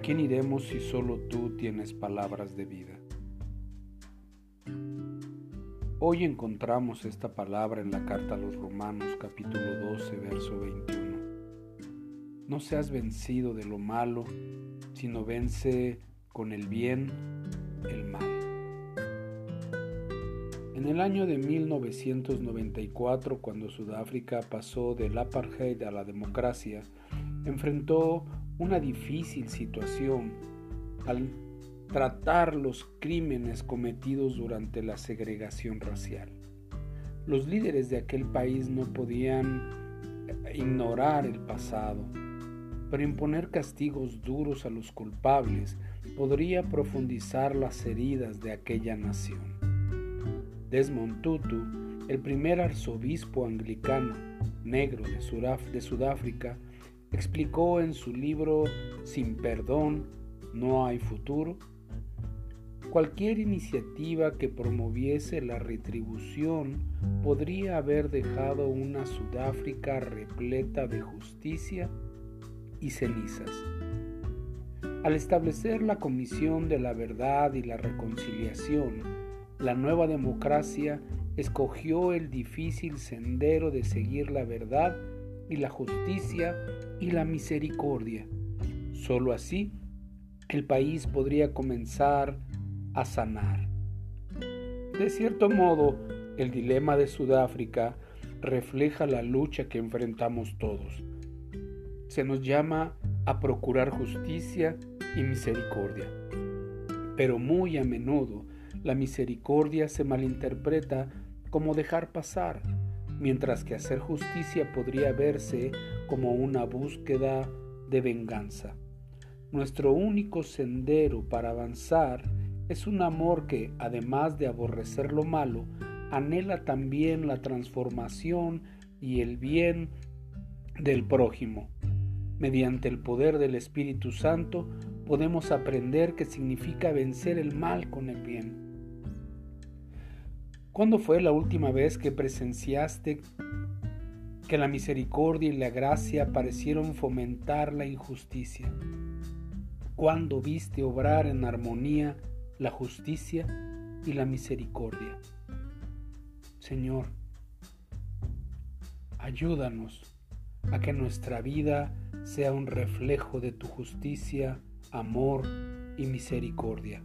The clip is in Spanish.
quién iremos si solo tú tienes palabras de vida? Hoy encontramos esta palabra en la carta a los Romanos capítulo 12, verso 21. No seas vencido de lo malo, sino vence con el bien el mal. En el año de 1994, cuando Sudáfrica pasó del apartheid a la democracia, enfrentó una difícil situación al tratar los crímenes cometidos durante la segregación racial. Los líderes de aquel país no podían ignorar el pasado, pero imponer castigos duros a los culpables podría profundizar las heridas de aquella nación. Desmond Tutu, el primer arzobispo anglicano negro de, Sudáfrica, explicó en su libro Sin perdón no hay futuro, cualquier iniciativa que promoviese la retribución podría haber dejado una Sudáfrica repleta de justicia y cenizas. Al establecer la Comisión de la Verdad y la Reconciliación, la nueva democracia escogió el difícil sendero de seguir la verdad y la justicia y la misericordia. Solo así el país podría comenzar a sanar. De cierto modo, el dilema de Sudáfrica refleja la lucha que enfrentamos todos. Se nos llama a procurar justicia y misericordia. Pero muy a menudo la misericordia se malinterpreta como dejar pasar, mientras que hacer justicia podría verse como una búsqueda de venganza. Nuestro único sendero para avanzar es un amor que, además de aborrecer lo malo, anhela también la transformación y el bien del prójimo. Mediante el poder del Espíritu Santo podemos aprender qué significa vencer el mal con el bien. ¿Cuándo fue la última vez que presenciaste que la misericordia y la gracia parecieron fomentar la injusticia? ¿Cuándo viste obrar en armonía la justicia y la misericordia? Señor, ayúdanos a que nuestra vida sea un reflejo de tu justicia, amor y misericordia.